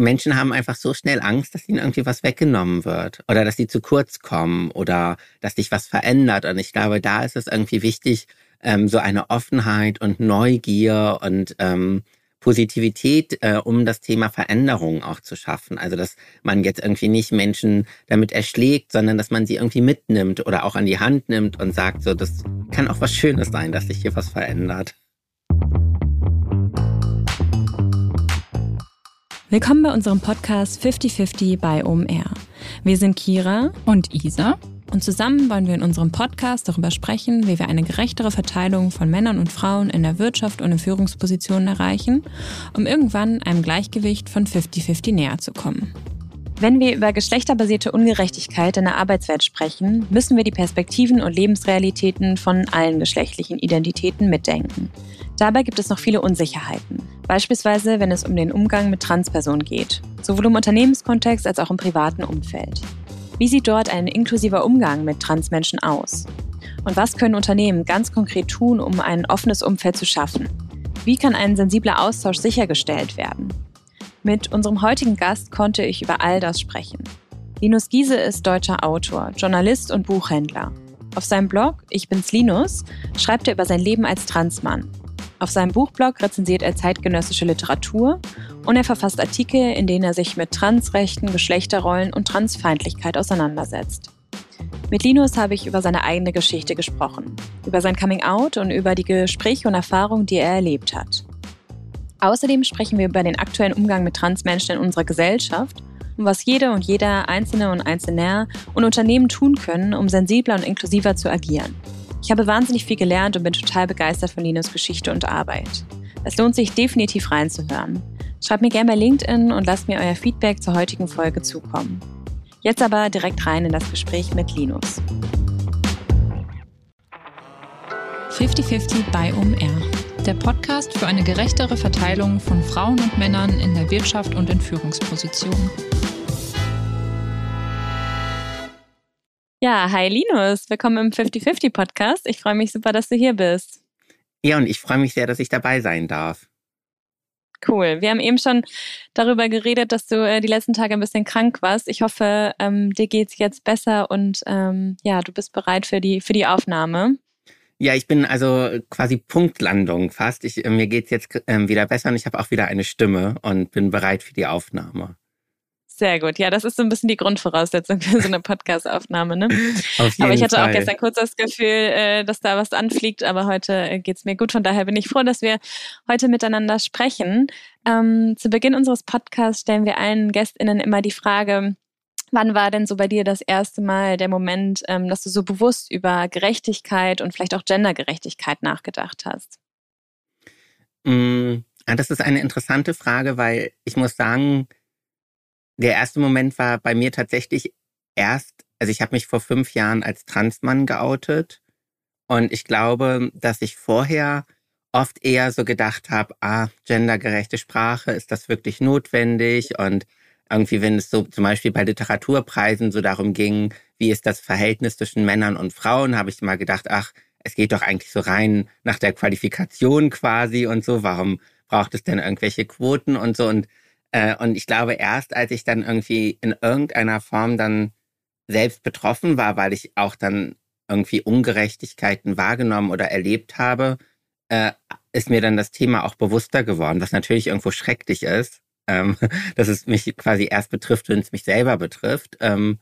Menschen haben einfach so schnell Angst, dass ihnen irgendwie was weggenommen wird oder dass sie zu kurz kommen oder dass sich was verändert. Und ich glaube, da ist es irgendwie wichtig, ähm, so eine Offenheit und Neugier und ähm, Positivität, äh, um das Thema Veränderung auch zu schaffen. Also dass man jetzt irgendwie nicht Menschen damit erschlägt, sondern dass man sie irgendwie mitnimmt oder auch an die Hand nimmt und sagt, so, das kann auch was Schönes sein, dass sich hier was verändert. Willkommen bei unserem Podcast 50-50 bei OMR. Wir sind Kira und Isa und zusammen wollen wir in unserem Podcast darüber sprechen, wie wir eine gerechtere Verteilung von Männern und Frauen in der Wirtschaft und in Führungspositionen erreichen, um irgendwann einem Gleichgewicht von 50-50 näher zu kommen. Wenn wir über geschlechterbasierte Ungerechtigkeit in der Arbeitswelt sprechen, müssen wir die Perspektiven und Lebensrealitäten von allen geschlechtlichen Identitäten mitdenken. Dabei gibt es noch viele Unsicherheiten. Beispielsweise, wenn es um den Umgang mit Transpersonen geht, sowohl im Unternehmenskontext als auch im privaten Umfeld. Wie sieht dort ein inklusiver Umgang mit Transmenschen aus? Und was können Unternehmen ganz konkret tun, um ein offenes Umfeld zu schaffen? Wie kann ein sensibler Austausch sichergestellt werden? Mit unserem heutigen Gast konnte ich über all das sprechen. Linus Giese ist deutscher Autor, Journalist und Buchhändler. Auf seinem Blog Ich bin's Linus schreibt er über sein Leben als Transmann. Auf seinem Buchblog rezensiert er zeitgenössische Literatur und er verfasst Artikel, in denen er sich mit Transrechten, Geschlechterrollen und Transfeindlichkeit auseinandersetzt. Mit Linus habe ich über seine eigene Geschichte gesprochen, über sein Coming-out und über die Gespräche und Erfahrungen, die er erlebt hat. Außerdem sprechen wir über den aktuellen Umgang mit Transmenschen in unserer Gesellschaft und was jede und jeder Einzelne und Einzelner und Unternehmen tun können, um sensibler und inklusiver zu agieren. Ich habe wahnsinnig viel gelernt und bin total begeistert von Linus Geschichte und Arbeit. Es lohnt sich definitiv reinzuhören. Schreibt mir gerne bei LinkedIn und lasst mir euer Feedback zur heutigen Folge zukommen. Jetzt aber direkt rein in das Gespräch mit Linus. 50-50 bei OMR der Podcast für eine gerechtere Verteilung von Frauen und Männern in der Wirtschaft und in Führungspositionen. Ja, hi Linus, willkommen im 50-50 Podcast. Ich freue mich super, dass du hier bist. Ja, und ich freue mich sehr, dass ich dabei sein darf. Cool. Wir haben eben schon darüber geredet, dass du äh, die letzten Tage ein bisschen krank warst. Ich hoffe, ähm, dir geht's jetzt besser und ähm, ja, du bist bereit für die für die Aufnahme. Ja, ich bin also quasi Punktlandung fast. Ich, äh, mir geht's jetzt ähm, wieder besser und ich habe auch wieder eine Stimme und bin bereit für die Aufnahme. Sehr gut. Ja, das ist so ein bisschen die Grundvoraussetzung für so eine Podcast-Aufnahme. Ne? Auf jeden aber ich hatte Fall. auch gestern kurz das Gefühl, äh, dass da was anfliegt, aber heute äh, geht's mir gut. Von daher bin ich froh, dass wir heute miteinander sprechen. Ähm, zu Beginn unseres Podcasts stellen wir allen GästInnen immer die Frage, Wann war denn so bei dir das erste Mal der Moment, ähm, dass du so bewusst über Gerechtigkeit und vielleicht auch Gendergerechtigkeit nachgedacht hast? Mm, das ist eine interessante Frage, weil ich muss sagen, der erste Moment war bei mir tatsächlich erst, also ich habe mich vor fünf Jahren als Transmann geoutet und ich glaube, dass ich vorher oft eher so gedacht habe, ah, gendergerechte Sprache, ist das wirklich notwendig? Und irgendwie, wenn es so zum Beispiel bei Literaturpreisen so darum ging, wie ist das Verhältnis zwischen Männern und Frauen, habe ich mal gedacht, ach, es geht doch eigentlich so rein nach der Qualifikation quasi und so. Warum braucht es denn irgendwelche Quoten und so? Und, äh, und ich glaube, erst als ich dann irgendwie in irgendeiner Form dann selbst betroffen war, weil ich auch dann irgendwie Ungerechtigkeiten wahrgenommen oder erlebt habe, äh, ist mir dann das Thema auch bewusster geworden, was natürlich irgendwo schrecklich ist ähm, dass es mich quasi erst betrifft, wenn es mich selber betrifft. Ähm,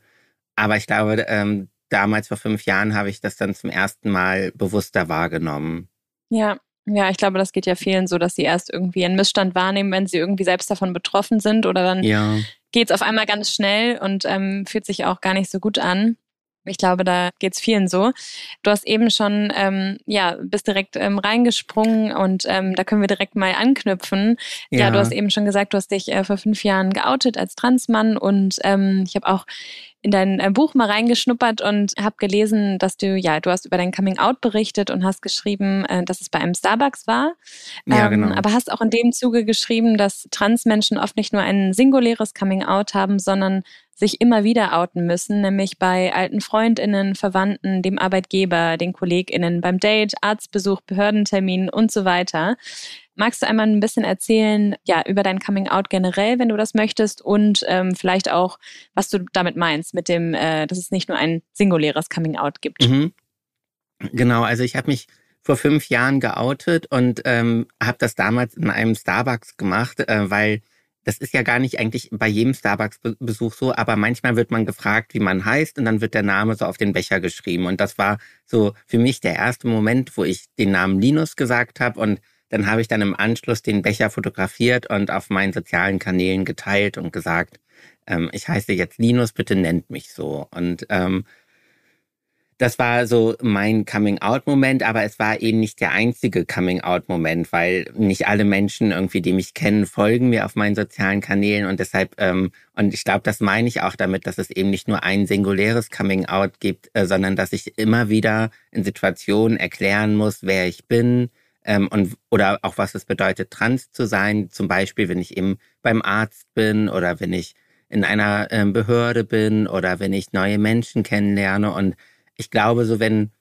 aber ich glaube, ähm, damals vor fünf Jahren habe ich das dann zum ersten Mal bewusster wahrgenommen. Ja, ja, ich glaube, das geht ja vielen so, dass sie erst irgendwie einen Missstand wahrnehmen, wenn sie irgendwie selbst davon betroffen sind oder dann ja. geht es auf einmal ganz schnell und ähm, fühlt sich auch gar nicht so gut an. Ich glaube, da geht's vielen so. Du hast eben schon, ähm, ja, bist direkt ähm, reingesprungen und ähm, da können wir direkt mal anknüpfen. Ja, ja du hast eben schon gesagt, du hast dich äh, vor fünf Jahren geoutet als Transmann und ähm, ich habe auch in dein äh, Buch mal reingeschnuppert und habe gelesen, dass du, ja, du hast über dein Coming Out berichtet und hast geschrieben, äh, dass es bei einem Starbucks war. Ja, ähm, genau. Aber hast auch in dem Zuge geschrieben, dass Transmenschen oft nicht nur ein singuläres Coming Out haben, sondern sich immer wieder outen müssen, nämlich bei alten Freundinnen, Verwandten, dem Arbeitgeber, den Kolleginnen, beim Date, Arztbesuch, Behördentermin und so weiter. Magst du einmal ein bisschen erzählen, ja, über dein Coming Out generell, wenn du das möchtest und ähm, vielleicht auch, was du damit meinst, mit dem, äh, dass es nicht nur ein singuläres Coming Out gibt? Mhm. Genau, also ich habe mich vor fünf Jahren geoutet und ähm, habe das damals in einem Starbucks gemacht, äh, weil das ist ja gar nicht eigentlich bei jedem Starbucks-Besuch so, aber manchmal wird man gefragt, wie man heißt und dann wird der Name so auf den Becher geschrieben. Und das war so für mich der erste Moment, wo ich den Namen Linus gesagt habe und dann habe ich dann im Anschluss den Becher fotografiert und auf meinen sozialen Kanälen geteilt und gesagt, ähm, ich heiße jetzt Linus, bitte nennt mich so. Und ähm, das war so mein Coming-out-Moment, aber es war eben nicht der einzige Coming-out-Moment, weil nicht alle Menschen irgendwie, die mich kennen, folgen mir auf meinen sozialen Kanälen und deshalb, ähm, und ich glaube, das meine ich auch damit, dass es eben nicht nur ein singuläres Coming-out gibt, äh, sondern dass ich immer wieder in Situationen erklären muss, wer ich bin, ähm, und oder auch was es bedeutet, trans zu sein. Zum Beispiel, wenn ich eben beim Arzt bin oder wenn ich in einer ähm, Behörde bin oder wenn ich neue Menschen kennenlerne und ich glaube, so wenn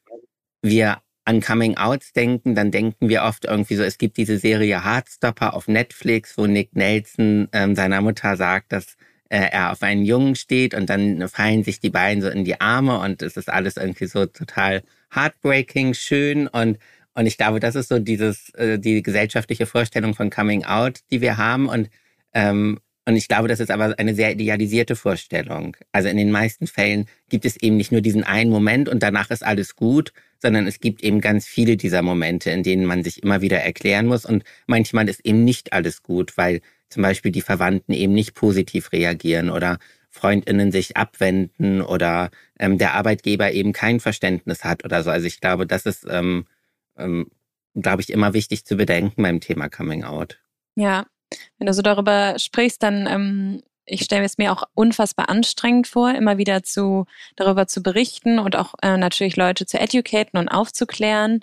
wir an Coming Outs denken, dann denken wir oft irgendwie so, es gibt diese Serie Heartstopper auf Netflix, wo Nick Nelson ähm, seiner Mutter sagt, dass äh, er auf einen Jungen steht und dann fallen sich die beiden so in die Arme und es ist alles irgendwie so total heartbreaking, schön und und ich glaube, das ist so dieses äh, die gesellschaftliche Vorstellung von Coming Out, die wir haben und ähm, und ich glaube, das ist aber eine sehr idealisierte Vorstellung. Also in den meisten Fällen gibt es eben nicht nur diesen einen Moment und danach ist alles gut, sondern es gibt eben ganz viele dieser Momente, in denen man sich immer wieder erklären muss. Und manchmal ist eben nicht alles gut, weil zum Beispiel die Verwandten eben nicht positiv reagieren oder Freundinnen sich abwenden oder ähm, der Arbeitgeber eben kein Verständnis hat oder so. Also ich glaube, das ist, ähm, ähm, glaube ich, immer wichtig zu bedenken beim Thema Coming Out. Ja, wenn du so darüber sprichst, dann ähm, ich stelle es mir auch unfassbar anstrengend vor, immer wieder zu darüber zu berichten und auch äh, natürlich Leute zu educaten und aufzuklären.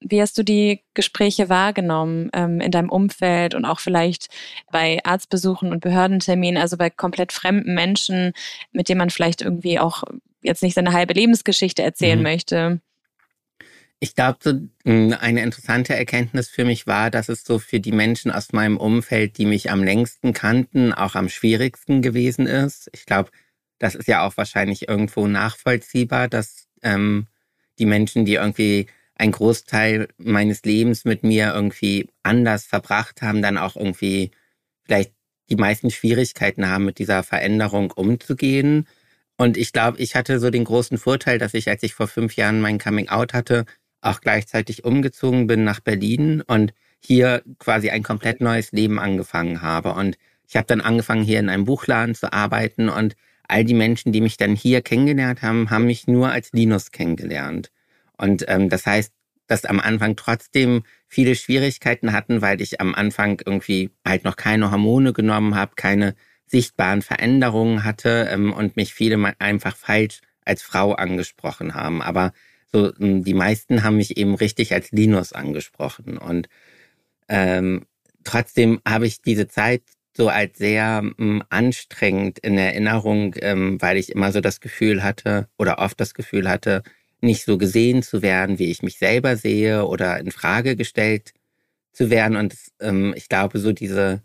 Wie hast du die Gespräche wahrgenommen ähm, in deinem Umfeld und auch vielleicht bei Arztbesuchen und Behördenterminen, also bei komplett fremden Menschen, mit denen man vielleicht irgendwie auch jetzt nicht seine halbe Lebensgeschichte erzählen mhm. möchte? Ich glaube, hm, eine interessante Erkenntnis für mich war, dass es so für die Menschen aus meinem Umfeld, die mich am längsten kannten, auch am schwierigsten gewesen ist. Ich glaube, das ist ja auch wahrscheinlich irgendwo nachvollziehbar, dass ähm, die Menschen, die irgendwie einen Großteil meines Lebens mit mir irgendwie anders verbracht haben, dann auch irgendwie vielleicht die meisten Schwierigkeiten haben, mit dieser Veränderung umzugehen. Und ich glaube, ich hatte so den großen Vorteil, dass ich, als ich vor fünf Jahren mein Coming Out hatte, auch gleichzeitig umgezogen bin nach Berlin und hier quasi ein komplett neues Leben angefangen habe. Und ich habe dann angefangen, hier in einem Buchladen zu arbeiten und all die Menschen, die mich dann hier kennengelernt haben, haben mich nur als Linus kennengelernt. Und ähm, das heißt, dass am Anfang trotzdem viele Schwierigkeiten hatten, weil ich am Anfang irgendwie halt noch keine Hormone genommen habe, keine sichtbaren Veränderungen hatte ähm, und mich viele einfach falsch als Frau angesprochen haben. Aber so hm, die meisten haben mich eben richtig als Linus angesprochen. Und ähm, trotzdem habe ich diese Zeit so als sehr ähm, anstrengend in Erinnerung, ähm, weil ich immer so das Gefühl hatte oder oft das Gefühl hatte, nicht so gesehen zu werden, wie ich mich selber sehe oder in Frage gestellt zu werden. Und ähm, ich glaube, so diese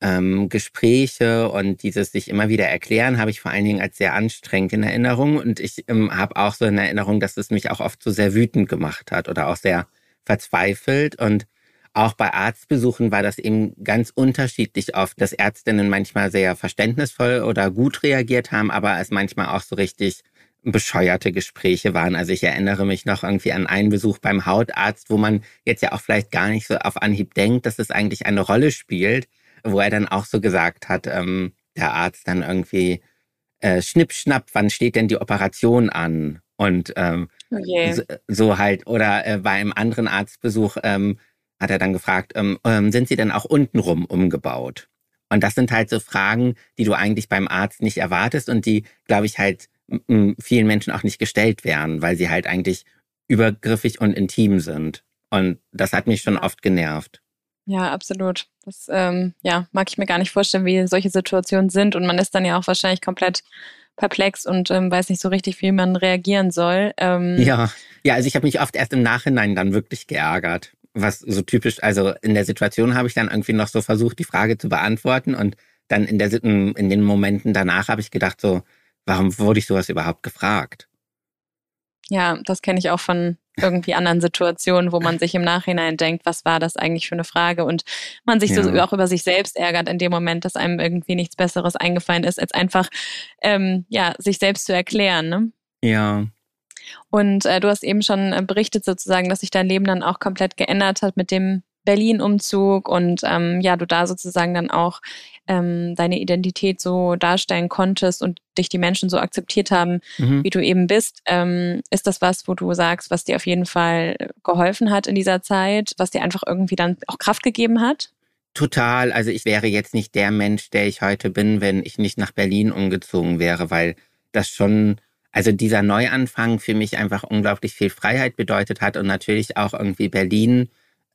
ähm, Gespräche und dieses sich immer wieder erklären habe ich vor allen Dingen als sehr anstrengend in Erinnerung. Und ich ähm, habe auch so in Erinnerung, dass es mich auch oft so sehr wütend gemacht hat oder auch sehr verzweifelt. Und auch bei Arztbesuchen war das eben ganz unterschiedlich oft, dass Ärztinnen manchmal sehr verständnisvoll oder gut reagiert haben, aber es manchmal auch so richtig bescheuerte Gespräche waren. Also ich erinnere mich noch irgendwie an einen Besuch beim Hautarzt, wo man jetzt ja auch vielleicht gar nicht so auf Anhieb denkt, dass es eigentlich eine Rolle spielt wo er dann auch so gesagt hat, ähm, der Arzt dann irgendwie, äh, schnipp, schnapp, wann steht denn die Operation an? Und ähm, okay. Oh so, so, halt, oder äh, bei einem anderen Arztbesuch ähm, hat er dann gefragt, ähm, ähm, sind Sie denn auch untenrum umgebaut? Und das sind halt so Fragen, die du eigentlich beim Arzt nicht erwartest und die, glaube ich, halt vielen Menschen auch nicht gestellt werden, weil sie halt eigentlich übergriffig und intim sind. Und das hat mich schon oft genervt. Ja, absolut. Das ähm, ja, mag ich mir gar nicht vorstellen, wie solche Situationen sind. Und man ist dann ja auch wahrscheinlich komplett perplex und ähm, weiß nicht so richtig, wie man reagieren soll. Ähm, ja, ja, also ich habe mich oft erst im Nachhinein dann wirklich geärgert. was so typisch, also in der Situation habe ich dann irgendwie noch so versucht, die Frage zu beantworten und dann in der in den Momenten danach habe ich gedacht so, warum wurde ich sowas überhaupt gefragt? Ja, das kenne ich auch von irgendwie anderen Situationen, wo man sich im Nachhinein denkt, was war das eigentlich für eine Frage und man sich ja. so auch über sich selbst ärgert in dem Moment, dass einem irgendwie nichts Besseres eingefallen ist, als einfach ähm, ja sich selbst zu erklären. Ne? Ja. Und äh, du hast eben schon äh, berichtet sozusagen, dass sich dein Leben dann auch komplett geändert hat mit dem Berlin-Umzug und ähm, ja, du da sozusagen dann auch ähm, deine Identität so darstellen konntest und dich die Menschen so akzeptiert haben, mhm. wie du eben bist. Ähm, ist das was, wo du sagst, was dir auf jeden Fall geholfen hat in dieser Zeit, was dir einfach irgendwie dann auch Kraft gegeben hat? Total. Also ich wäre jetzt nicht der Mensch, der ich heute bin, wenn ich nicht nach Berlin umgezogen wäre, weil das schon, also dieser Neuanfang für mich einfach unglaublich viel Freiheit bedeutet hat und natürlich auch irgendwie Berlin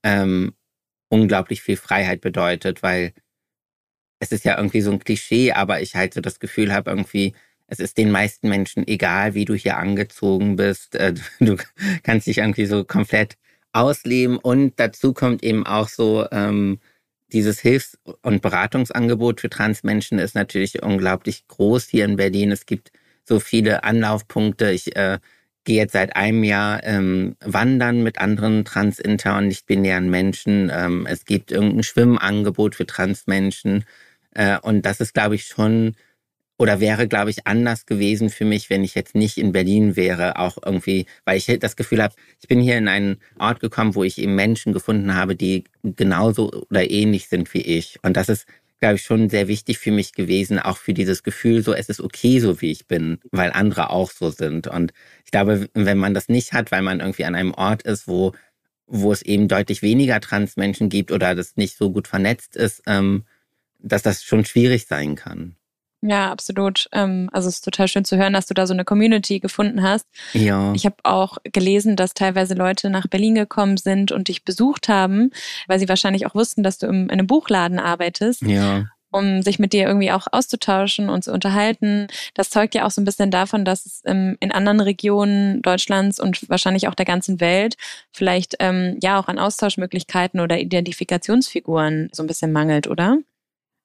ähm, unglaublich viel Freiheit bedeutet, weil es ist ja irgendwie so ein Klischee, aber ich halt so das Gefühl habe, irgendwie, es ist den meisten Menschen egal, wie du hier angezogen bist. Äh, du kannst dich irgendwie so komplett ausleben und dazu kommt eben auch so, ähm, dieses Hilfs- und Beratungsangebot für Transmenschen ist natürlich unglaublich groß hier in Berlin. Es gibt so viele Anlaufpunkte. Ich äh, gehe jetzt seit einem Jahr ähm, wandern mit anderen trans, inter und nicht-binären Menschen. Ähm, es gibt irgendein Schwimmangebot für Transmenschen. Äh, und das ist, glaube ich, schon oder wäre, glaube ich, anders gewesen für mich, wenn ich jetzt nicht in Berlin wäre, auch irgendwie, weil ich das Gefühl habe, ich bin hier in einen Ort gekommen, wo ich eben Menschen gefunden habe, die genauso oder ähnlich sind wie ich. Und das ist glaube ich, schon sehr wichtig für mich gewesen, auch für dieses Gefühl, so es ist okay, so wie ich bin, weil andere auch so sind. Und ich glaube, wenn man das nicht hat, weil man irgendwie an einem Ort ist, wo, wo es eben deutlich weniger Transmenschen gibt oder das nicht so gut vernetzt ist, ähm, dass das schon schwierig sein kann. Ja, absolut. Ähm, also es ist total schön zu hören, dass du da so eine Community gefunden hast. Ja. Ich habe auch gelesen, dass teilweise Leute nach Berlin gekommen sind und dich besucht haben, weil sie wahrscheinlich auch wussten, dass du in einem Buchladen arbeitest. Ja um sich mit dir irgendwie auch auszutauschen und zu unterhalten. Das zeugt ja auch so ein bisschen davon, dass es ähm, in anderen Regionen Deutschlands und wahrscheinlich auch der ganzen Welt vielleicht ähm, ja auch an Austauschmöglichkeiten oder Identifikationsfiguren so ein bisschen mangelt, oder?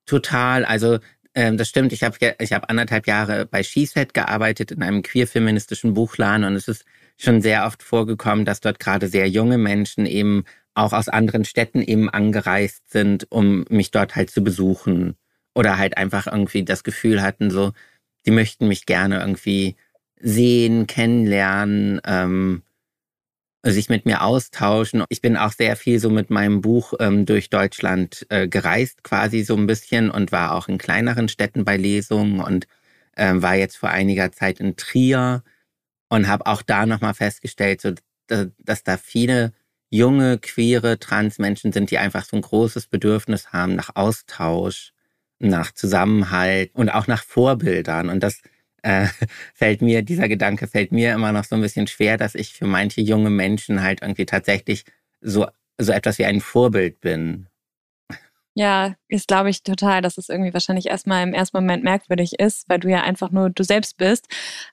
Total. Also ähm, das stimmt. Ich habe ich hab anderthalb Jahre bei SheSet gearbeitet in einem queer-feministischen Buchladen und es ist schon sehr oft vorgekommen, dass dort gerade sehr junge Menschen eben auch aus anderen Städten eben angereist sind, um mich dort halt zu besuchen oder halt einfach irgendwie das Gefühl hatten, so, die möchten mich gerne irgendwie sehen, kennenlernen, ähm, sich mit mir austauschen. Ich bin auch sehr viel so mit meinem Buch ähm, durch Deutschland äh, gereist, quasi so ein bisschen und war auch in kleineren Städten bei Lesungen und ähm, war jetzt vor einiger Zeit in Trier und habe auch da nochmal festgestellt, so, dass, dass da viele junge, queere Transmenschen sind, die einfach so ein großes Bedürfnis haben nach Austausch, nach Zusammenhalt und auch nach Vorbildern. Und das äh, fällt mir, dieser Gedanke fällt mir immer noch so ein bisschen schwer, dass ich für manche junge Menschen halt irgendwie tatsächlich so, so etwas wie ein Vorbild bin. Ja, ist glaube ich total, dass es irgendwie wahrscheinlich erstmal im ersten Moment merkwürdig ist, weil du ja einfach nur du selbst bist.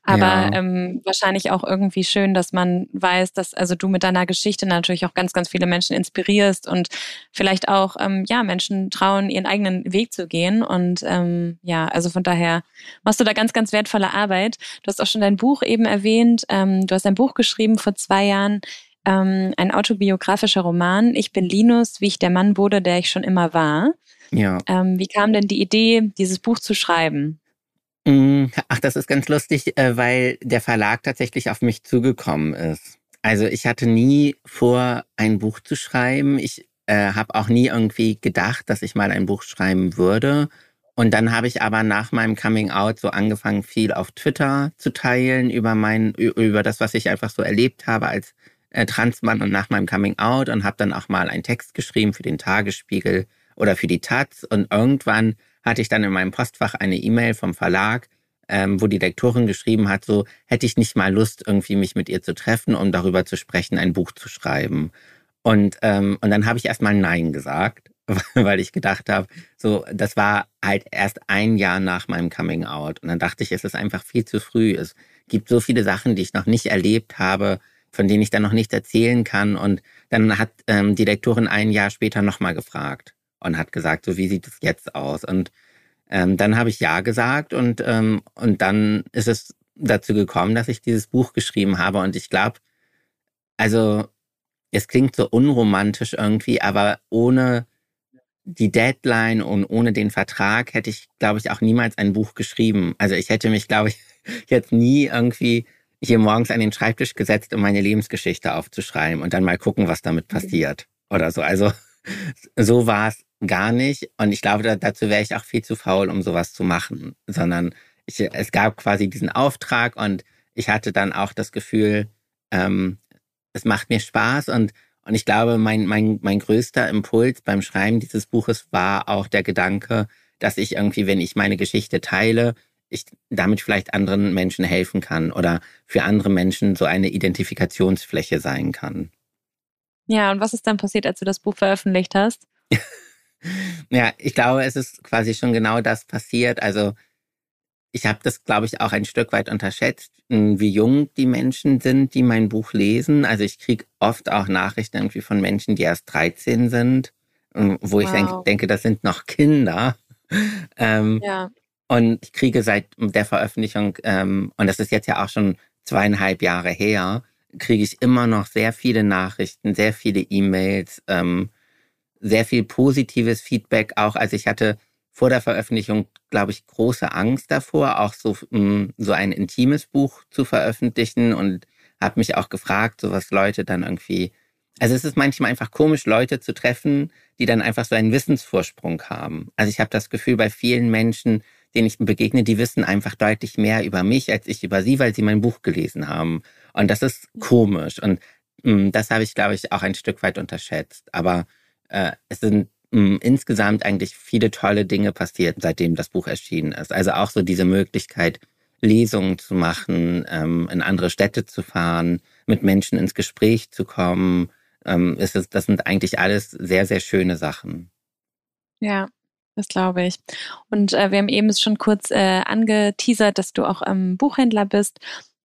Aber ja. ähm, wahrscheinlich auch irgendwie schön, dass man weiß, dass also du mit deiner Geschichte natürlich auch ganz, ganz viele Menschen inspirierst und vielleicht auch ähm, ja Menschen trauen, ihren eigenen Weg zu gehen. Und ähm, ja, also von daher machst du da ganz, ganz wertvolle Arbeit. Du hast auch schon dein Buch eben erwähnt. Ähm, du hast ein Buch geschrieben vor zwei Jahren ähm, ein autobiografischer Roman. Ich bin Linus, wie ich der Mann wurde, der ich schon immer war. Ja. Ähm, wie kam denn die Idee, dieses Buch zu schreiben? Mm, ach, das ist ganz lustig, äh, weil der Verlag tatsächlich auf mich zugekommen ist. Also ich hatte nie vor, ein Buch zu schreiben. Ich äh, habe auch nie irgendwie gedacht, dass ich mal ein Buch schreiben würde. Und dann habe ich aber nach meinem Coming Out so angefangen, viel auf Twitter zu teilen über mein, über das, was ich einfach so erlebt habe als äh, Transmann und nach meinem Coming Out und habe dann auch mal einen Text geschrieben für den Tagesspiegel oder für die Taz. Und irgendwann hatte ich dann in meinem Postfach eine E-Mail vom Verlag, ähm, wo die Lektorin geschrieben hat, so hätte ich nicht mal Lust, irgendwie mich mit ihr zu treffen, um darüber zu sprechen, ein Buch zu schreiben. Und, ähm, und dann habe ich erstmal Nein gesagt, weil ich gedacht habe, so, das war halt erst ein Jahr nach meinem Coming Out. Und dann dachte ich, es ist einfach viel zu früh. Es gibt so viele Sachen, die ich noch nicht erlebt habe, von denen ich dann noch nichts erzählen kann. Und dann hat ähm, die Lektorin ein Jahr später nochmal gefragt und hat gesagt, so wie sieht es jetzt aus? Und ähm, dann habe ich ja gesagt und, ähm, und dann ist es dazu gekommen, dass ich dieses Buch geschrieben habe. Und ich glaube, also es klingt so unromantisch irgendwie, aber ohne die Deadline und ohne den Vertrag hätte ich, glaube ich, auch niemals ein Buch geschrieben. Also ich hätte mich, glaube ich, jetzt nie irgendwie hier morgens an den Schreibtisch gesetzt, um meine Lebensgeschichte aufzuschreiben und dann mal gucken, was damit passiert oder so. Also so war es gar nicht. Und ich glaube, dazu wäre ich auch viel zu faul, um sowas zu machen, sondern ich, es gab quasi diesen Auftrag und ich hatte dann auch das Gefühl, ähm, es macht mir Spaß und und ich glaube, mein, mein, mein größter Impuls beim Schreiben dieses Buches war auch der Gedanke, dass ich irgendwie, wenn ich meine Geschichte teile, ich damit vielleicht anderen Menschen helfen kann oder für andere Menschen so eine Identifikationsfläche sein kann. Ja, und was ist dann passiert, als du das Buch veröffentlicht hast? ja, ich glaube, es ist quasi schon genau das passiert. Also ich habe das, glaube ich, auch ein Stück weit unterschätzt, wie jung die Menschen sind, die mein Buch lesen. Also ich kriege oft auch Nachrichten irgendwie von Menschen, die erst 13 sind, wo wow. ich denk, denke, das sind noch Kinder. ähm, ja. Und ich kriege seit der Veröffentlichung, ähm, und das ist jetzt ja auch schon zweieinhalb Jahre her, kriege ich immer noch sehr viele Nachrichten, sehr viele E-Mails, ähm, sehr viel positives Feedback auch. Also ich hatte vor der Veröffentlichung, glaube ich, große Angst davor, auch so, mm, so ein intimes Buch zu veröffentlichen und habe mich auch gefragt, so was Leute dann irgendwie. Also es ist manchmal einfach komisch, Leute zu treffen, die dann einfach so einen Wissensvorsprung haben. Also ich habe das Gefühl, bei vielen Menschen, denen ich begegne, die wissen einfach deutlich mehr über mich als ich über sie, weil sie mein Buch gelesen haben. Und das ist komisch. Und mh, mm, das habe ich, glaube ich, auch ein Stück weit unterschätzt. Aber äh, es sind insgesamt eigentlich viele tolle Dinge passiert, seitdem das Buch erschienen ist. Also auch so diese Möglichkeit, Lesungen zu machen, ähm, in andere Städte zu fahren, mit Menschen ins Gespräch zu kommen. Ähm, ist es, das sind eigentlich alles sehr, sehr schöne Sachen. Ja, das glaube ich. Und äh, wir haben eben schon kurz äh, angeteasert, dass du auch ähm, Buchhändler bist.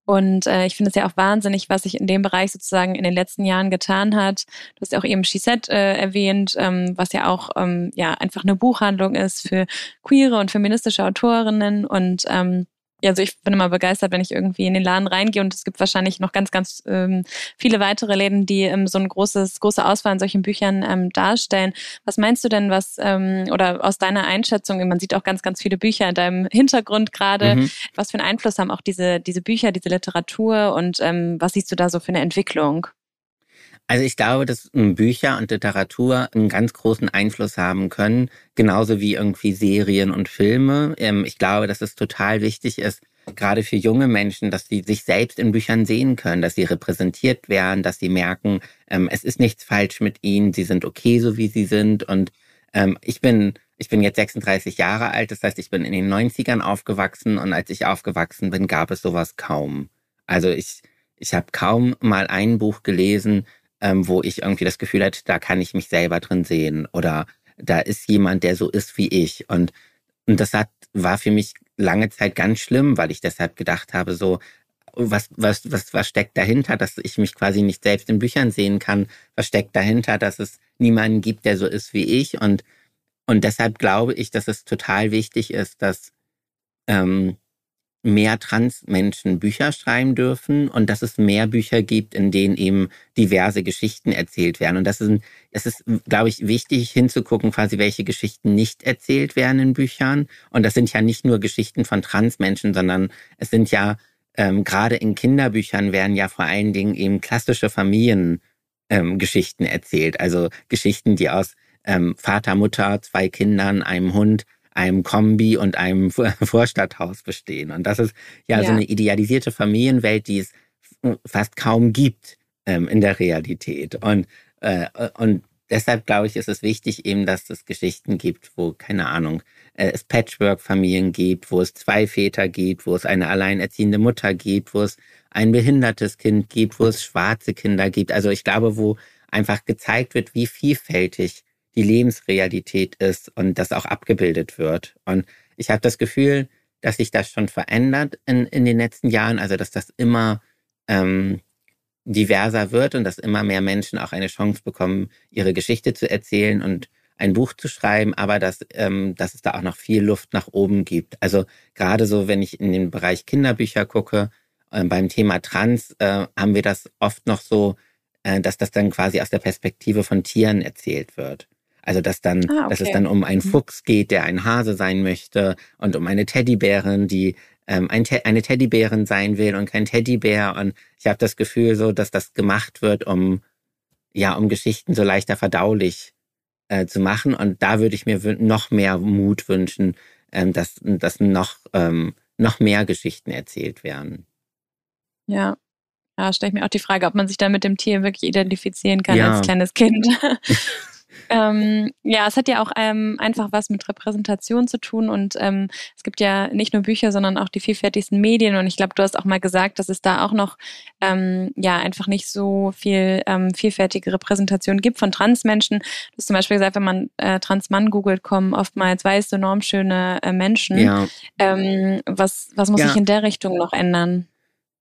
Und äh, ich finde es ja auch wahnsinnig, was sich in dem Bereich sozusagen in den letzten Jahren getan hat. Du hast ja auch eben Shizet äh, erwähnt, ähm, was ja auch ähm, ja einfach eine Buchhandlung ist für queere und feministische Autorinnen. Und ähm, also ich bin immer begeistert, wenn ich irgendwie in den Laden reingehe und es gibt wahrscheinlich noch ganz, ganz ähm, viele weitere Läden, die ähm, so ein großes, große Auswahl an solchen Büchern ähm, darstellen. Was meinst du denn, was ähm, oder aus deiner Einschätzung, man sieht auch ganz, ganz viele Bücher in deinem Hintergrund gerade, mhm. was für einen Einfluss haben auch diese, diese Bücher, diese Literatur und ähm, was siehst du da so für eine Entwicklung? Also ich glaube, dass Bücher und Literatur einen ganz großen Einfluss haben können, genauso wie irgendwie Serien und Filme. Ähm, ich glaube, dass es total wichtig ist, gerade für junge Menschen, dass sie sich selbst in Büchern sehen können, dass sie repräsentiert werden, dass sie merken, ähm, es ist nichts falsch mit ihnen, sie sind okay, so wie sie sind. Und ähm, ich bin ich bin jetzt 36 Jahre alt, das heißt, ich bin in den 90ern aufgewachsen und als ich aufgewachsen bin, gab es sowas kaum. Also ich, ich habe kaum mal ein Buch gelesen, ähm, wo ich irgendwie das Gefühl hatte, da kann ich mich selber drin sehen oder da ist jemand, der so ist wie ich. Und, und das hat, war für mich lange Zeit ganz schlimm, weil ich deshalb gedacht habe, so, was, was, was, was steckt dahinter, dass ich mich quasi nicht selbst in Büchern sehen kann? Was steckt dahinter, dass es niemanden gibt, der so ist wie ich? Und, und deshalb glaube ich, dass es total wichtig ist, dass ähm, mehr Transmenschen Bücher schreiben dürfen und dass es mehr Bücher gibt, in denen eben diverse Geschichten erzählt werden. Und das ist, es ist, glaube ich, wichtig hinzugucken, quasi welche Geschichten nicht erzählt werden in Büchern. Und das sind ja nicht nur Geschichten von Transmenschen, sondern es sind ja ähm, gerade in Kinderbüchern werden ja vor allen Dingen eben klassische Familiengeschichten ähm, erzählt. Also Geschichten, die aus ähm, Vater, Mutter, zwei Kindern, einem Hund einem Kombi und einem Vorstadthaus bestehen. Und das ist ja, ja. so eine idealisierte Familienwelt, die es fast kaum gibt ähm, in der Realität. Und, äh, und deshalb glaube ich, ist es wichtig eben, dass es Geschichten gibt, wo, keine Ahnung, äh, es Patchwork-Familien gibt, wo es zwei Väter gibt, wo es eine alleinerziehende Mutter gibt, wo es ein behindertes Kind gibt, wo es schwarze Kinder gibt. Also ich glaube, wo einfach gezeigt wird, wie vielfältig die Lebensrealität ist und das auch abgebildet wird. Und ich habe das Gefühl, dass sich das schon verändert in, in den letzten Jahren, also dass das immer, ähm, diverser wird und dass immer mehr Menschen auch eine Chance bekommen, ihre Geschichte zu erzählen und ein Buch zu schreiben, aber dass, ähm, dass es da auch noch viel Luft nach oben gibt. Also gerade so, wenn ich in den Bereich Kinderbücher gucke, äh, beim Thema Trans äh, haben wir das oft noch so, äh, dass das dann quasi aus der Perspektive von Tieren erzählt wird. Also dass dann, ah, okay. dass es dann um einen mhm. Fuchs geht, der ein Hase sein möchte und um eine Teddybärin, die ähm, ein Te eine Teddybärin sein will und kein Teddybär. Und ich habe das Gefühl so, dass das gemacht wird, um ja, um Geschichten so leichter verdaulich äh, zu machen. Und da würde ich mir noch mehr Mut wünschen, ähm, dass, dass noch, ähm, noch mehr Geschichten erzählt werden. Ja. Ja, stelle ich mir auch die Frage, ob man sich da mit dem Tier wirklich identifizieren kann ja. als kleines Kind. Ähm, ja, es hat ja auch ähm, einfach was mit Repräsentation zu tun und ähm, es gibt ja nicht nur Bücher, sondern auch die vielfältigsten Medien und ich glaube, du hast auch mal gesagt, dass es da auch noch ähm, ja einfach nicht so viel ähm, vielfältige Repräsentation gibt von Transmenschen. Du hast zum Beispiel gesagt, wenn man äh, Transmann googelt, kommen oftmals weiße, normschöne äh, Menschen. Ja. Ähm, was, was muss ja. sich in der Richtung noch ändern?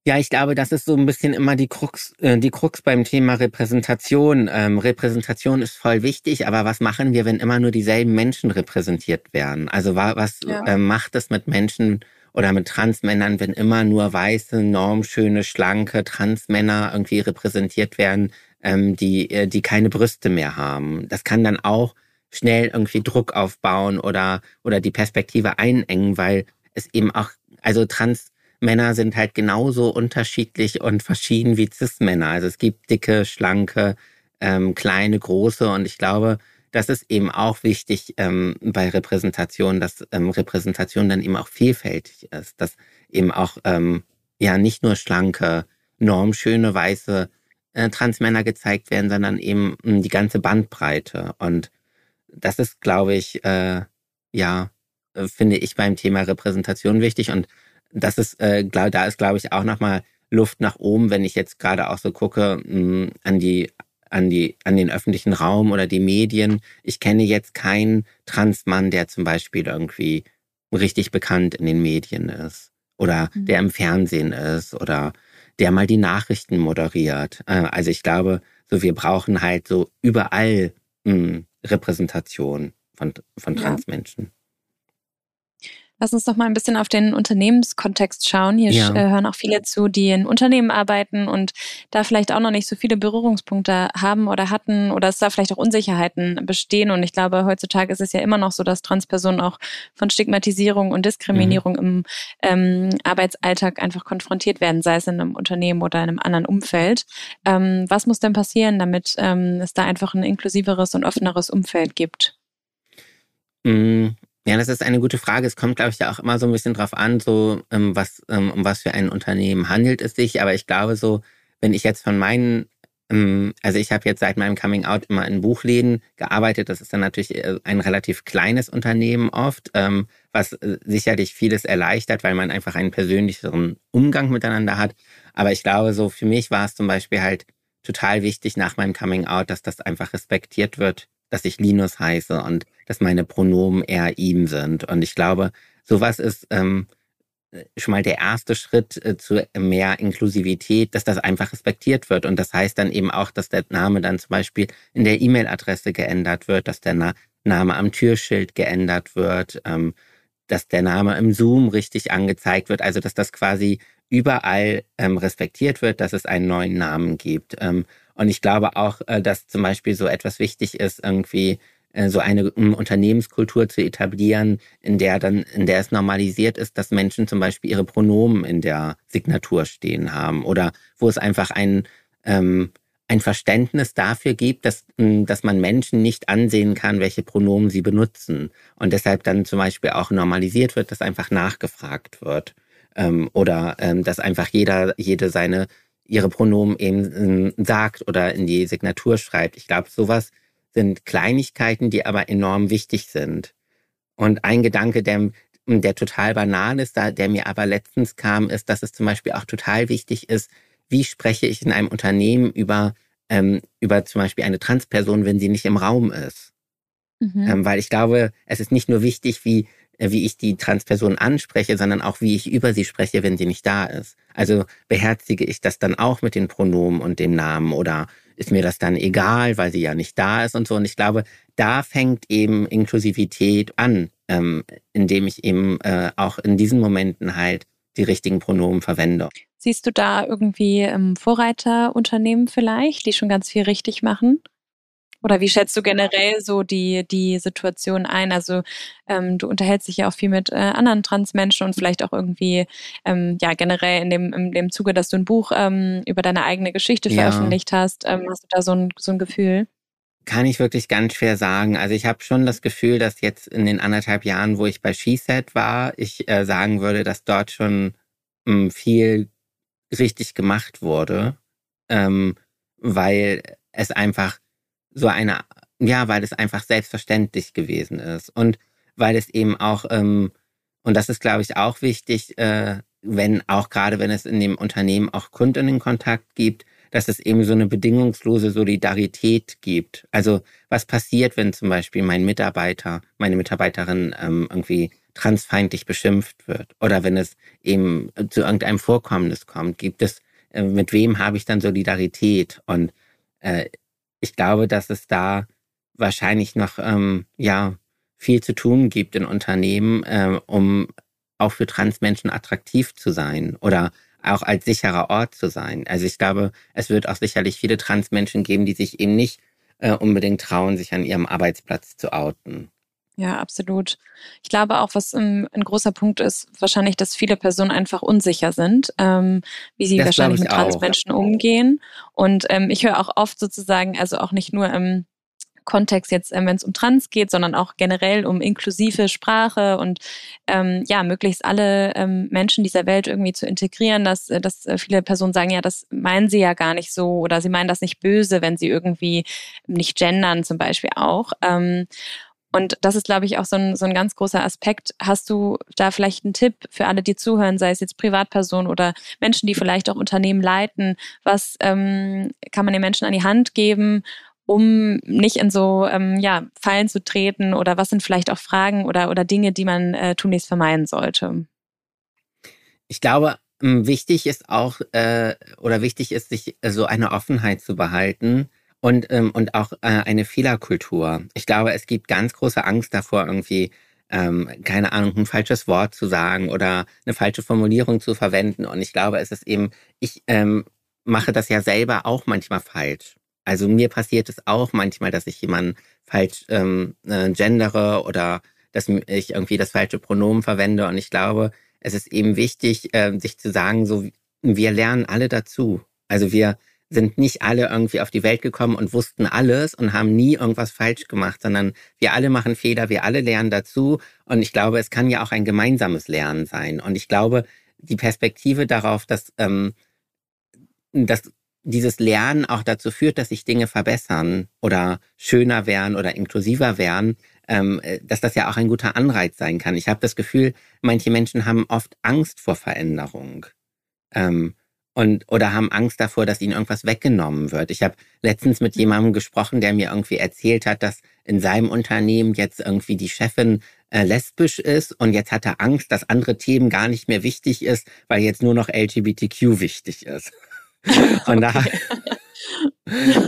Ja, ich glaube, das ist so ein bisschen immer die Krux, äh, die Krux beim Thema Repräsentation. Ähm, Repräsentation ist voll wichtig, aber was machen wir, wenn immer nur dieselben Menschen repräsentiert werden? Also was ja. äh, macht es mit Menschen oder mit Transmännern, wenn immer nur weiße, normschöne, schlanke Transmänner irgendwie repräsentiert werden, ähm, die, äh, die keine Brüste mehr haben? Das kann dann auch schnell irgendwie Druck aufbauen oder, oder die Perspektive einengen, weil es eben auch, also Trans Männer sind halt genauso unterschiedlich und verschieden wie Cis-Männer. Also es gibt dicke, schlanke, ähm, kleine, große und ich glaube, das ist eben auch wichtig ähm, bei Repräsentation, dass ähm, Repräsentation dann eben auch vielfältig ist, dass eben auch ähm, ja nicht nur schlanke, normschöne, weiße äh, Transmänner gezeigt werden, sondern eben hm, die ganze Bandbreite. Und das ist, glaube ich, äh, ja, äh, finde ich beim Thema Repräsentation wichtig. Und das ist, äh, glaub, da ist, glaube ich, auch nochmal Luft nach oben, wenn ich jetzt gerade auch so gucke mh, mm, an die an die an den öffentlichen Raum oder die Medien. Ich kenne jetzt keinen Transmann, der zum Beispiel irgendwie richtig bekannt in den Medien ist oder mhm. der im Fernsehen ist oder der mal die Nachrichten moderiert. Äh, also ich glaube, so wir brauchen halt so überall mh, mm, Repräsentation von von Transmenschen. Ja. Lass uns doch mal ein bisschen auf den Unternehmenskontext schauen. Hier ja. Äh, hören auch viele zu, die in Unternehmen arbeiten und da vielleicht auch noch nicht so viele Berührungspunkte haben oder hatten oder es da vielleicht auch Unsicherheiten bestehen. Und ich glaube, heutzutage ist es ja immer noch so, dass Transpersonen auch von Stigmatisierung und Diskriminierung mhm. im ähm, Arbeitsalltag einfach konfrontiert werden, sei es in einem Unternehmen oder in einem anderen Umfeld. Ähm, was muss denn passieren, damit ähm, es da einfach ein inklusiveres und offeneres Umfeld gibt? Mhm. Ja, das ist eine gute Frage. Es kommt, glaube ich, ja auch immer so ein bisschen drauf an, so ähm, was, ähm, um was für ein Unternehmen handelt es sich. Aber ich glaube so, wenn ich jetzt von meinen, ähm, also ich habe jetzt seit meinem Coming Out immer in Buchläden gearbeitet. Das ist dann natürlich äh, ein relativ kleines Unternehmen oft, ähm, was äh, sicherlich vieles erleichtert, weil man einfach einen persönlicheren Umgang miteinander hat. Aber ich glaube, so für mich war es zum Beispiel halt total wichtig nach meinem Coming Out, dass das einfach respektiert wird, dass ich Linus heiße und dass meine Pronomen er ihm sind. Und ich glaube, sowas ist ähm, schon mal der erste Schritt äh, zu mehr Inklusivität, dass das einfach respektiert wird. Und das heißt dann eben auch, dass der Name dann zum Beispiel in der E-Mail-Adresse geändert wird, dass der Na Name am Türschild geändert wird, ähm, dass der Name im Zoom richtig angezeigt wird. Also dass das quasi überall ähm, respektiert wird, dass es einen neuen Namen gibt. Ähm, und ich glaube auch, äh, dass zum Beispiel so etwas wichtig ist, irgendwie äh, so eine Unternehmenskultur zu etablieren, in der dann, in der es normalisiert ist, dass Menschen zum Beispiel ihre Pronomen in der Signatur stehen haben oder wo es einfach ein, ähm, ein Verständnis dafür gibt, dass, dass man Menschen nicht ansehen kann, welche Pronomen sie benutzen. Und deshalb dann zum Beispiel auch normalisiert wird, dass einfach nachgefragt wird. Ähm, oder ähm, dass einfach jeder, jede seine ihre Pronomen eben ähm, sagt oder in die Signatur schreibt. Ich glaube, sowas sind Kleinigkeiten, die aber enorm wichtig sind. Und ein Gedanke, der, der total banal ist, der mir aber letztens kam, ist, dass es zum Beispiel auch total wichtig ist, wie spreche ich in einem Unternehmen über, ähm, über zum Beispiel eine Transperson, wenn sie nicht im Raum ist. Mhm. Ähm, weil ich glaube, es ist nicht nur wichtig, wie wie ich die Transperson anspreche, sondern auch wie ich über sie spreche, wenn sie nicht da ist. Also beherzige ich das dann auch mit den Pronomen und dem Namen oder ist mir das dann egal, weil sie ja nicht da ist und so. Und ich glaube, da fängt eben Inklusivität an, ähm, indem ich eben äh, auch in diesen Momenten halt die richtigen Pronomen verwende. Siehst du da irgendwie ähm, Vorreiterunternehmen vielleicht, die schon ganz viel richtig machen? Oder wie schätzt du generell so die, die Situation ein? Also ähm, du unterhältst dich ja auch viel mit äh, anderen Transmenschen und vielleicht auch irgendwie ähm, ja generell in dem, in dem Zuge, dass du ein Buch ähm, über deine eigene Geschichte ja. veröffentlicht hast. Ähm, hast du da so ein, so ein Gefühl? Kann ich wirklich ganz schwer sagen. Also ich habe schon das Gefühl, dass jetzt in den anderthalb Jahren, wo ich bei SheSet war, ich äh, sagen würde, dass dort schon mh, hm, viel richtig gemacht wurde, ähm, weil es einfach so eine, ja, weil es einfach selbstverständlich gewesen ist und weil es eben auch, ähm, und das ist, glaube ich, auch wichtig, äh, wenn auch gerade wenn es in dem Unternehmen auch Kundinnenkontakt gibt, dass es eben so eine bedingungslose Solidarität gibt. Also was passiert, wenn zum Beispiel mein Mitarbeiter, meine Mitarbeiterin ähm, irgendwie transfeindlich beschimpft wird oder wenn es eben zu irgendeinem Vorkommnis kommt, gibt es, äh, mit wem habe ich dann Solidarität? Und äh, ich glaube, dass es da wahrscheinlich noch ähm, ja viel zu tun gibt in Unternehmen, äh, um auch für Transmenschen attraktiv zu sein oder auch als sicherer Ort zu sein. Also ich glaube, es wird auch sicherlich viele Transmenschen geben, die sich eben nicht äh, unbedingt trauen, sich an ihrem Arbeitsplatz zu outen. Ja, absolut. Ich glaube auch, was ein, ein, großer Punkt ist, wahrscheinlich, dass viele Personen einfach unsicher sind, ähm, wie sie das wahrscheinlich mit Transmenschen umgehen. Und ähm, ich höre auch oft sozusagen, also auch nicht nur im Kontext jetzt, ähm, wenn es um Trans geht, sondern auch generell um inklusive Sprache und ähm, ja, möglichst alle ähm, Menschen dieser Welt irgendwie zu integrieren, dass, äh, dass äh, viele Personen sagen, ja, das meinen sie ja gar nicht so oder sie meinen das nicht böse, wenn sie irgendwie nicht gendern zum Beispiel auch. Ähm, und das ist, glaube ich, auch so ein, so ein ganz großer Aspekt. Hast du da vielleicht einen Tipp für alle, die zuhören, sei es jetzt Privatpersonen oder Menschen, die vielleicht auch Unternehmen leiten? Was ähm, kann man den Menschen an die Hand geben, um nicht in so ähm, ja, Fallen zu treten? Oder was sind vielleicht auch Fragen oder, oder Dinge, die man äh, tunlichst vermeiden sollte? Ich glaube, wichtig ist auch, äh, oder wichtig ist, sich äh, so eine Offenheit zu behalten und, ähm, und auch äh, eine Fehlerkultur. Ich glaube, es gibt ganz große Angst davor, irgendwie, ähm, keine Ahnung, ein falsches Wort zu sagen oder eine falsche Formulierung zu verwenden. Und ich glaube, es ist eben, ich ähm, mache das ja selber auch manchmal falsch. Also mir passiert es auch manchmal, dass ich jemanden falsch ähm, äh, gendere oder dass ich irgendwie das falsche Pronomen verwende. Und ich glaube, es ist eben wichtig, äh, sich zu sagen, so wir lernen alle dazu. Also wir sind nicht alle irgendwie auf die Welt gekommen und wussten alles und haben nie irgendwas falsch gemacht, sondern wir alle machen Fehler, wir alle lernen dazu. Und ich glaube, es kann ja auch ein gemeinsames Lernen sein. Und ich glaube, die Perspektive darauf, dass, ähm, dass dieses Lernen auch dazu führt, dass sich Dinge verbessern oder schöner werden oder inklusiver werden, ähm, dass das ja auch ein guter Anreiz sein kann. Ich habe das Gefühl, manche Menschen haben oft Angst vor Veränderung. Ähm, und oder haben Angst davor, dass ihnen irgendwas weggenommen wird. Ich habe letztens mit jemandem gesprochen, der mir irgendwie erzählt hat, dass in seinem Unternehmen jetzt irgendwie die Chefin äh, lesbisch ist und jetzt hat er Angst, dass andere Themen gar nicht mehr wichtig ist, weil jetzt nur noch LGBTQ wichtig ist. und da,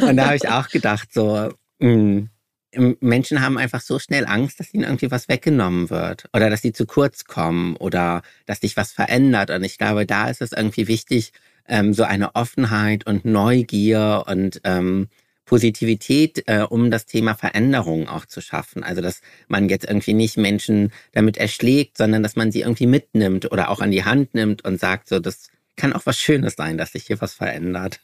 und da habe ich auch gedacht, so, mh, hm, Menschen haben einfach so schnell Angst, dass ihnen irgendwie was weggenommen wird oder dass sie zu kurz kommen oder dass sich was verändert. Und ich glaube, da ist es irgendwie wichtig, ähm, so eine Offenheit und Neugier und ähm, Positivität, äh, um das Thema Veränderung auch zu schaffen. Also dass man jetzt irgendwie nicht Menschen damit erschlägt, sondern dass man sie irgendwie mitnimmt oder auch an die Hand nimmt und sagt, so, das kann auch was Schönes sein, dass sich hier was verändert.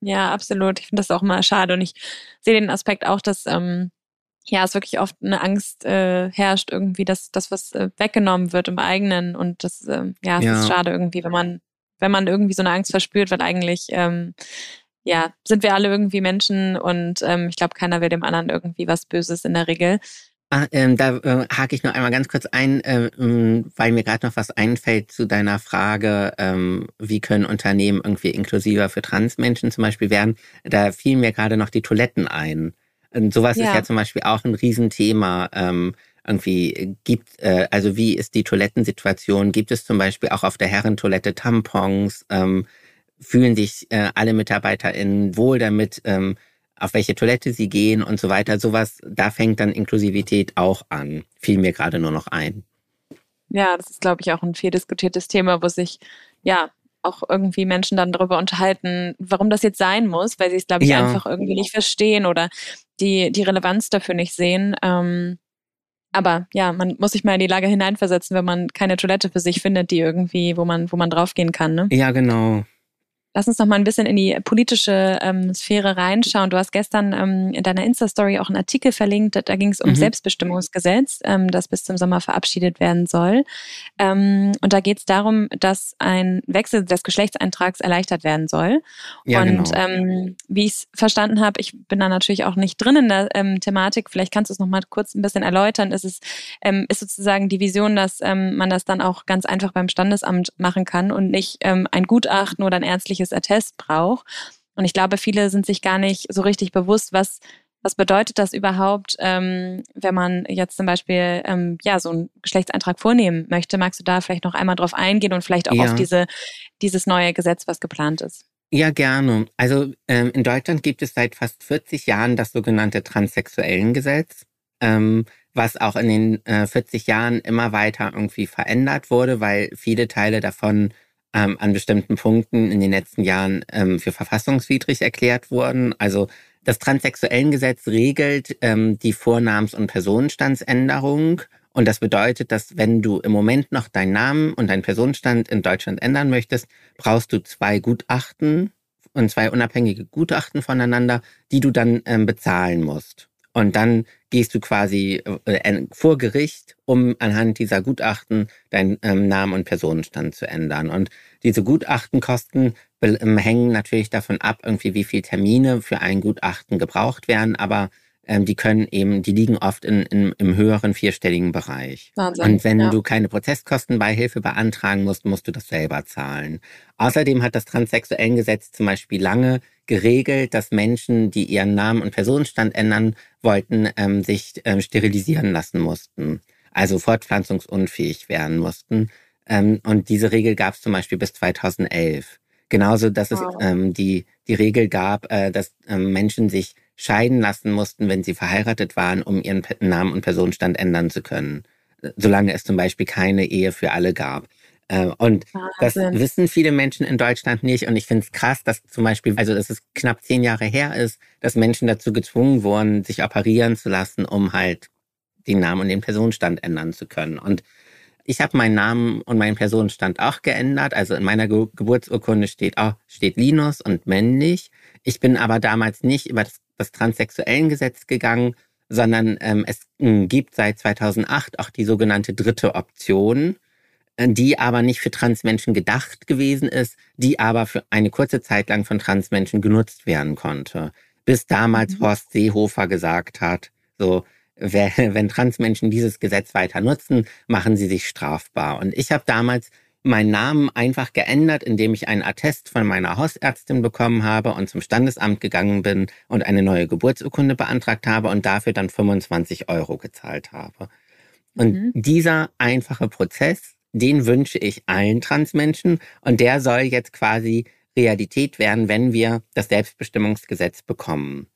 Ja, absolut. Ich finde das auch mal schade und ich sehe den Aspekt auch, dass ähm, ja, es wirklich oft eine Angst äh, herrscht, irgendwie, dass das was äh, weggenommen wird im eigenen und das, äh, ja, es ja. ist schade irgendwie, wenn man wenn man irgendwie so eine Angst verspürt, weil eigentlich, ähm, ja, sind wir alle irgendwie Menschen und ähm, ich glaube, keiner will dem anderen irgendwie was Böses in der Regel. Ah, ähm, da äh, hake ich noch einmal ganz kurz ein, äh, weil mir gerade noch was einfällt zu deiner Frage, ähm, wie können Unternehmen irgendwie inklusiver für Transmenschen zum Beispiel werden. Da fielen mir gerade noch die Toiletten ein. Und sowas ja. ist ja zum Beispiel auch ein Riesenthema. Ähm, irgendwie gibt, äh, also wie ist die Toilettensituation? Gibt es zum Beispiel auch auf der Herrentoilette Tampons? Ähm, fühlen sich äh, alle MitarbeiterInnen wohl damit, ähm, auf welche Toilette sie gehen und so weiter. Sowas, da fängt dann Inklusivität auch an. Fiel mir gerade nur noch ein. Ja, das ist, glaube ich, auch ein viel diskutiertes Thema, wo sich ja auch irgendwie Menschen dann darüber unterhalten, warum das jetzt sein muss, weil sie es, glaube ich, ja. einfach irgendwie nicht verstehen oder die, die Relevanz dafür nicht sehen. Ähm, aber ja, man muss sich mal in die Lage hineinversetzen, wenn man keine Toilette für sich findet, die irgendwie, wo man, wo man draufgehen kann. Ne? Ja, genau. Lass uns noch mal ein bisschen in die politische ähm, Sphäre reinschauen. Du hast gestern ähm, in deiner Insta-Story auch einen Artikel verlinkt, da ging es um mhm. Selbstbestimmungsgesetz, ähm, das bis zum Sommer verabschiedet werden soll. Ähm, und da geht es darum, dass ein Wechsel des Geschlechtseintrags erleichtert werden soll. Ja, und genau. ähm, wie ich es verstanden habe, ich bin da natürlich auch nicht drin in der ähm, Thematik, vielleicht kannst du es noch mal kurz ein bisschen erläutern. Ist es ähm, ist sozusagen die Vision, dass man das dann auch ganz einfach beim Standesamt machen kann und nicht ein Gutachten oder ein ärztliches ärztliches Attest braucht. Und ich glaube, viele sind sich gar nicht so richtig bewusst, was was bedeutet das überhaupt, ähm, wenn man jetzt zum Beispiel ähm, ja so einen Geschlechtseintrag vornehmen möchte? Magst du da vielleicht noch einmal drauf eingehen und vielleicht auch ja. auf diese dieses neue Gesetz, was geplant ist? Ja, gerne. Also ähm, in Deutschland gibt es seit fast 40 Jahren das sogenannte Transsexuellengesetz, ähm, was auch in den äh, 40 Jahren immer weiter irgendwie verändert wurde, weil viele Teile davon ähm, an bestimmten Punkten in den letzten Jahren ähm, für verfassungswidrig erklärt wurden. Also das Transsexuellengesetz regelt ähm, die Vornamens- und Personenstandsänderung. Und das bedeutet, dass wenn du im Moment noch deinen Namen und deinen Personenstand in Deutschland ändern möchtest, brauchst du zwei Gutachten und zwei unabhängige Gutachten voneinander, die du dann ähm, bezahlen musst. Und dann gehst du quasi äh, vor Gericht, um anhand dieser Gutachten deinen ähm, Namen und Personenstand zu ändern. Und diese Gutachtenkosten ähm, hängen natürlich davon ab, irgendwie wie viele Termine für ein Gutachten gebraucht werden, aber ähm, die können eben, die liegen oft in, in, im höheren vierstelligen Bereich. Wahnsinn, und wenn ja. du keine Prozesskostenbeihilfe beantragen musst, musst du das selber zahlen. Außerdem hat das Transsexuellengesetz zum Beispiel lange geregelt, dass Menschen, die ihren Namen und Personenstand ändern wollten, ähm, sich ähm, sterilisieren lassen mussten, also fortpflanzungsunfähig werden mussten. Ähm, und diese Regel gab es zum Beispiel bis 2011. Genauso, dass wow. es ähm, die, die Regel gab, äh, dass ähm, Menschen sich scheiden lassen mussten, wenn sie verheiratet waren, um ihren Namen und Personenstand ändern zu können. Solange es zum Beispiel keine Ehe für alle gab. Äh, und Wahnsinn. das wissen viele Menschen in Deutschland nicht. Und ich finde es krass, dass zum Beispiel, also dass es knapp zehn Jahre her ist, dass Menschen dazu gezwungen wurden, sich operieren zu lassen, um halt den Namen und den Personenstand ändern zu können. Und ich habe meinen Namen und meinen Personenstand auch geändert. Also in meiner Ge Geburtsurkunde steht auch steht Linus und männlich. Ich bin aber damals nicht über das das Transsexuellengesetz gegangen, sondern ähm, es äh, gibt seit 2008 auch die sogenannte dritte Option, äh, die aber nicht für Transmenschen gedacht gewesen ist, die aber für eine kurze Zeit lang von Transmenschen genutzt werden konnte. Bis damals mhm. Horst Seehofer gesagt hat, so, wenn Transmenschen dieses Gesetz weiter nutzen, machen sie sich strafbar. Und ich habe damals meinen Namen einfach geändert, indem ich einen Attest von meiner Hausärztin bekommen habe und zum Standesamt gegangen bin und eine neue Geburtsurkunde beantragt habe und dafür dann 25 Euro gezahlt habe. Und mhm. dieser einfache Prozess, den wünsche ich allen Transmenschen und der soll jetzt quasi Realität werden, wenn wir das Selbstbestimmungsgesetz bekommen.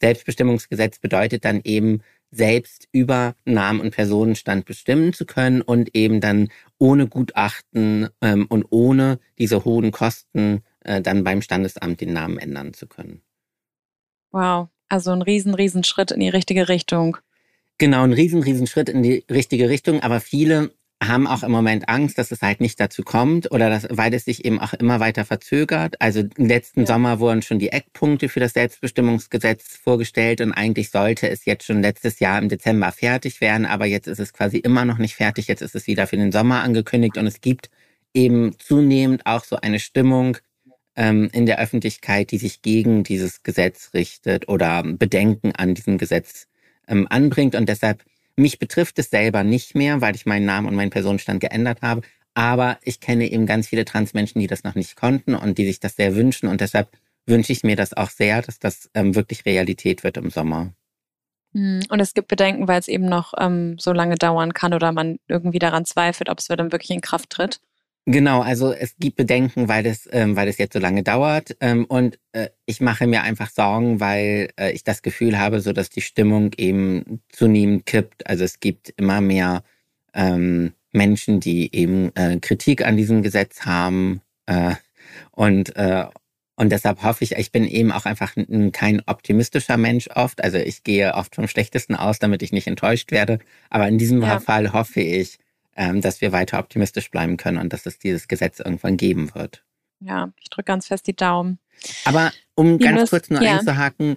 Selbstbestimmungsgesetz bedeutet dann eben, selbst über Namen und Personenstand bestimmen zu können und eben dann ohne Gutachten ähm, und ohne diese hohen Kosten äh, dann beim Standesamt den Namen ändern zu können. Wow, also ein riesen, riesen Schritt in die richtige Richtung. Genau, ein riesen, riesen Schritt in die richtige Richtung, aber viele haben auch im Moment Angst, dass es halt nicht dazu kommt oder dass, weil es sich eben auch immer weiter verzögert. Also im letzten ja. Sommer wurden schon die Eckpunkte für das Selbstbestimmungsgesetz vorgestellt und eigentlich sollte es jetzt schon letztes Jahr im Dezember fertig werden, aber jetzt ist es quasi immer noch nicht fertig. Jetzt ist es wieder für den Sommer angekündigt und es gibt eben zunehmend auch so eine Stimmung ähm, in der Öffentlichkeit, die sich gegen dieses Gesetz richtet oder Bedenken an diesem Gesetz ähm, anbringt und deshalb mich betrifft es selber nicht mehr, weil ich meinen Namen und meinen Personenstand geändert habe. Aber ich kenne eben ganz viele Transmenschen, die das noch nicht konnten und die sich das sehr wünschen. Und deshalb wünsche ich mir das auch sehr, dass das ähm, wirklich Realität wird im Sommer. Hm, und es gibt Bedenken, weil es eben noch ähm, so lange dauern kann oder man irgendwie daran zweifelt, ob es dann wirklich in Kraft tritt. Genau, also es gibt Bedenken, weil das, ähm, weil das jetzt so lange dauert. Ähm, und äh, ich mache mir einfach Sorgen, weil äh, ich das Gefühl habe, so dass die Stimmung eben zunehmend kippt. Also es gibt immer mehr ähm, Menschen, die eben äh, Kritik an diesem Gesetz haben. Äh, und, äh, und deshalb hoffe ich, ich bin eben auch einfach kein optimistischer Mensch oft. Also ich gehe oft vom Schlechtesten aus, damit ich nicht enttäuscht werde. Aber in diesem ja. Fall hoffe ich, dass wir weiter optimistisch bleiben können und dass es dieses Gesetz irgendwann geben wird. Ja, ich drücke ganz fest die Daumen. Aber um die ganz kurz nur ja. einzuhaken,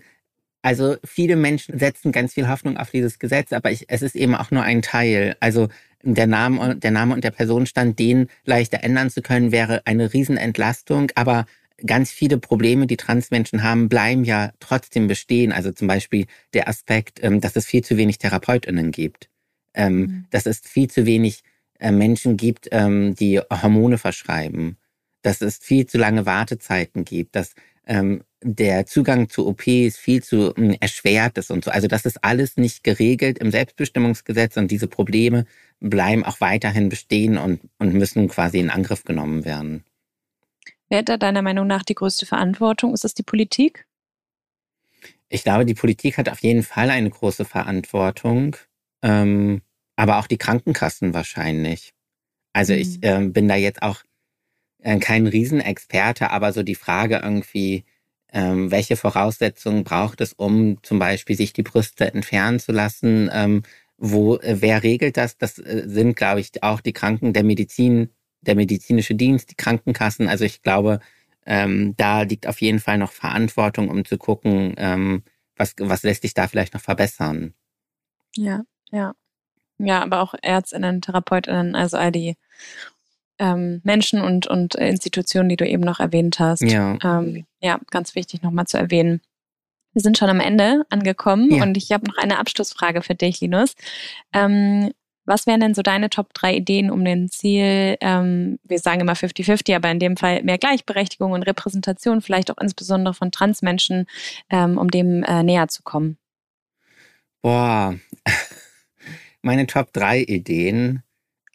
also viele Menschen setzen ganz viel Hoffnung auf dieses Gesetz, aber ich, es ist eben auch nur ein Teil. Also der Name, der Name und der Personenstand, den leichter ändern zu können, wäre eine Riesenentlastung. Aber ganz viele Probleme, die Transmenschen haben, bleiben ja trotzdem bestehen. Also zum Beispiel der Aspekt, ähm, dass es viel zu wenig TherapeutInnen gibt ähm, mhm. dass es viel zu wenig äh, Menschen gibt, ähm, die Hormone verschreiben, dass es viel zu lange Wartezeiten gibt, dass ähm, der Zugang zu OPs viel zu äh, erschwert ist und so. Also das ist alles nicht geregelt im Selbstbestimmungsgesetz und diese Probleme bleiben auch weiterhin bestehen und, und müssen quasi in Angriff genommen werden. Wer hat da deiner Meinung nach die größte Verantwortung? Ist es die Politik? Ich glaube, die Politik hat auf jeden Fall eine große Verantwortung. Ähm, aber auch die Krankenkassen wahrscheinlich. Also mhm. ich äh, bin da jetzt auch äh, kein Riesenexperte, aber so die Frage irgendwie, ähm, welche Voraussetzungen braucht es, um zum Beispiel sich die Brüste entfernen zu lassen? Ähm, wo, äh, wer regelt das? Das äh, sind, glaube ich, auch die Kranken, der Medizin, der medizinische Dienst, die Krankenkassen. Also ich glaube, ähm, da liegt auf jeden Fall noch Verantwortung, um zu gucken, ähm, was, was lässt sich da vielleicht noch verbessern. Ja, ja. Ja, aber auch Ärztinnen, Therapeutinnen, also all die ähm, Menschen und, und Institutionen, die du eben noch erwähnt hast. Ja, ähm, ja ganz wichtig nochmal zu erwähnen. Wir sind schon am Ende angekommen ja. und ich habe noch eine Abschlussfrage für dich, Linus. Ähm, was wären denn so deine Top 3 Ideen, um den Ziel, ähm, wir sagen immer 50-50, aber in dem Fall mehr Gleichberechtigung und Repräsentation, vielleicht auch insbesondere von Transmenschen, ähm, um dem äh, näher zu kommen? Boah, meine Top 3 Ideen.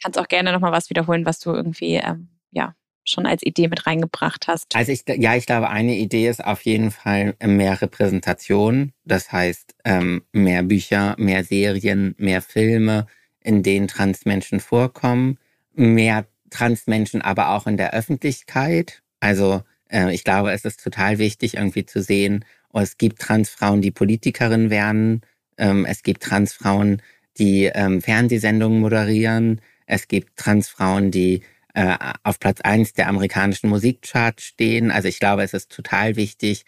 Kannst auch gerne nochmal was wiederholen, was du irgendwie, ähm, ja, schon als Idee mit reingebracht hast. Also ich, ja, ich glaube, eine Idee ist auf jeden Fall mehr Repräsentation. Das heißt, ähm, mehr Bücher, mehr Serien, mehr Filme, in denen Transmenschen vorkommen. Mehr Transmenschen aber auch in der Öffentlichkeit. Also äh, ich glaube, es ist total wichtig, irgendwie zu sehen, oh, es gibt Transfrauen, die Politikerin werden. Ähm, es gibt Transfrauen, die ähm, Fernsehsendungen moderieren. Es gibt Transfrauen, die äh, auf Platz eins der amerikanischen Musikcharts stehen. Also ich glaube, es ist total wichtig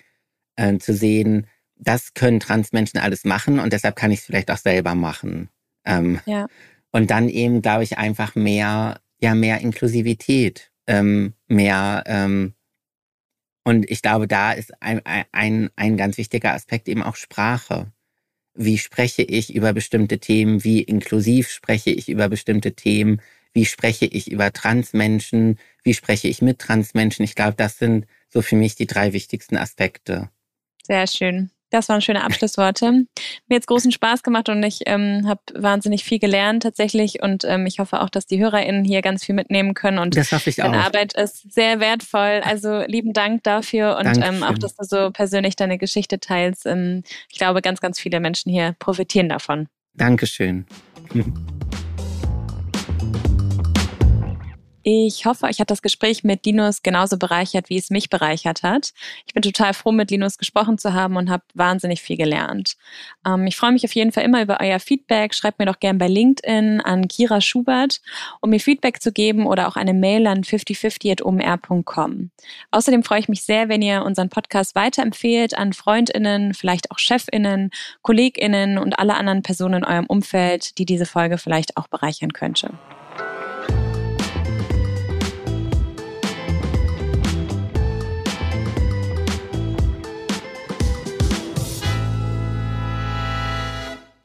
äh, zu sehen, das können Transmenschen alles machen und deshalb kann ich es vielleicht auch selber machen. Ähm, ja. Und dann eben, glaube ich, einfach mehr, ja, mehr Inklusivität, ähm, mehr ähm, und ich glaube, da ist ein, ein, ein ganz wichtiger Aspekt eben auch Sprache wie spreche ich über bestimmte Themen, wie inklusiv spreche ich über bestimmte Themen, wie spreche ich über Transmenschen, wie spreche ich mit Transmenschen. Ich glaube, das sind so für mich die drei wichtigsten Aspekte. Sehr schön. Das waren schöne Abschlussworte. Mir jetzt großen Spaß gemacht und ich ähm, habe wahnsinnig viel gelernt tatsächlich und ähm, ich hoffe auch, dass die HörerInnen hier ganz viel mitnehmen können und das hoffe ich deine auch. Arbeit ist sehr wertvoll. Also lieben Dank dafür und ähm, auch, dass du so persönlich deine Geschichte teilst. Ähm, ich glaube, ganz, ganz viele Menschen hier profitieren davon. Dankeschön. Ich hoffe, euch hat das Gespräch mit Linus genauso bereichert, wie es mich bereichert hat. Ich bin total froh, mit Linus gesprochen zu haben und habe wahnsinnig viel gelernt. Ähm, ich freue mich auf jeden Fall immer über euer Feedback. Schreibt mir doch gern bei LinkedIn an Kira Schubert, um mir Feedback zu geben oder auch eine Mail an 5050.omr.com. Außerdem freue ich mich sehr, wenn ihr unseren Podcast weiterempfehlt an FreundInnen, vielleicht auch ChefInnen, KollegInnen und alle anderen Personen in eurem Umfeld, die diese Folge vielleicht auch bereichern könnte.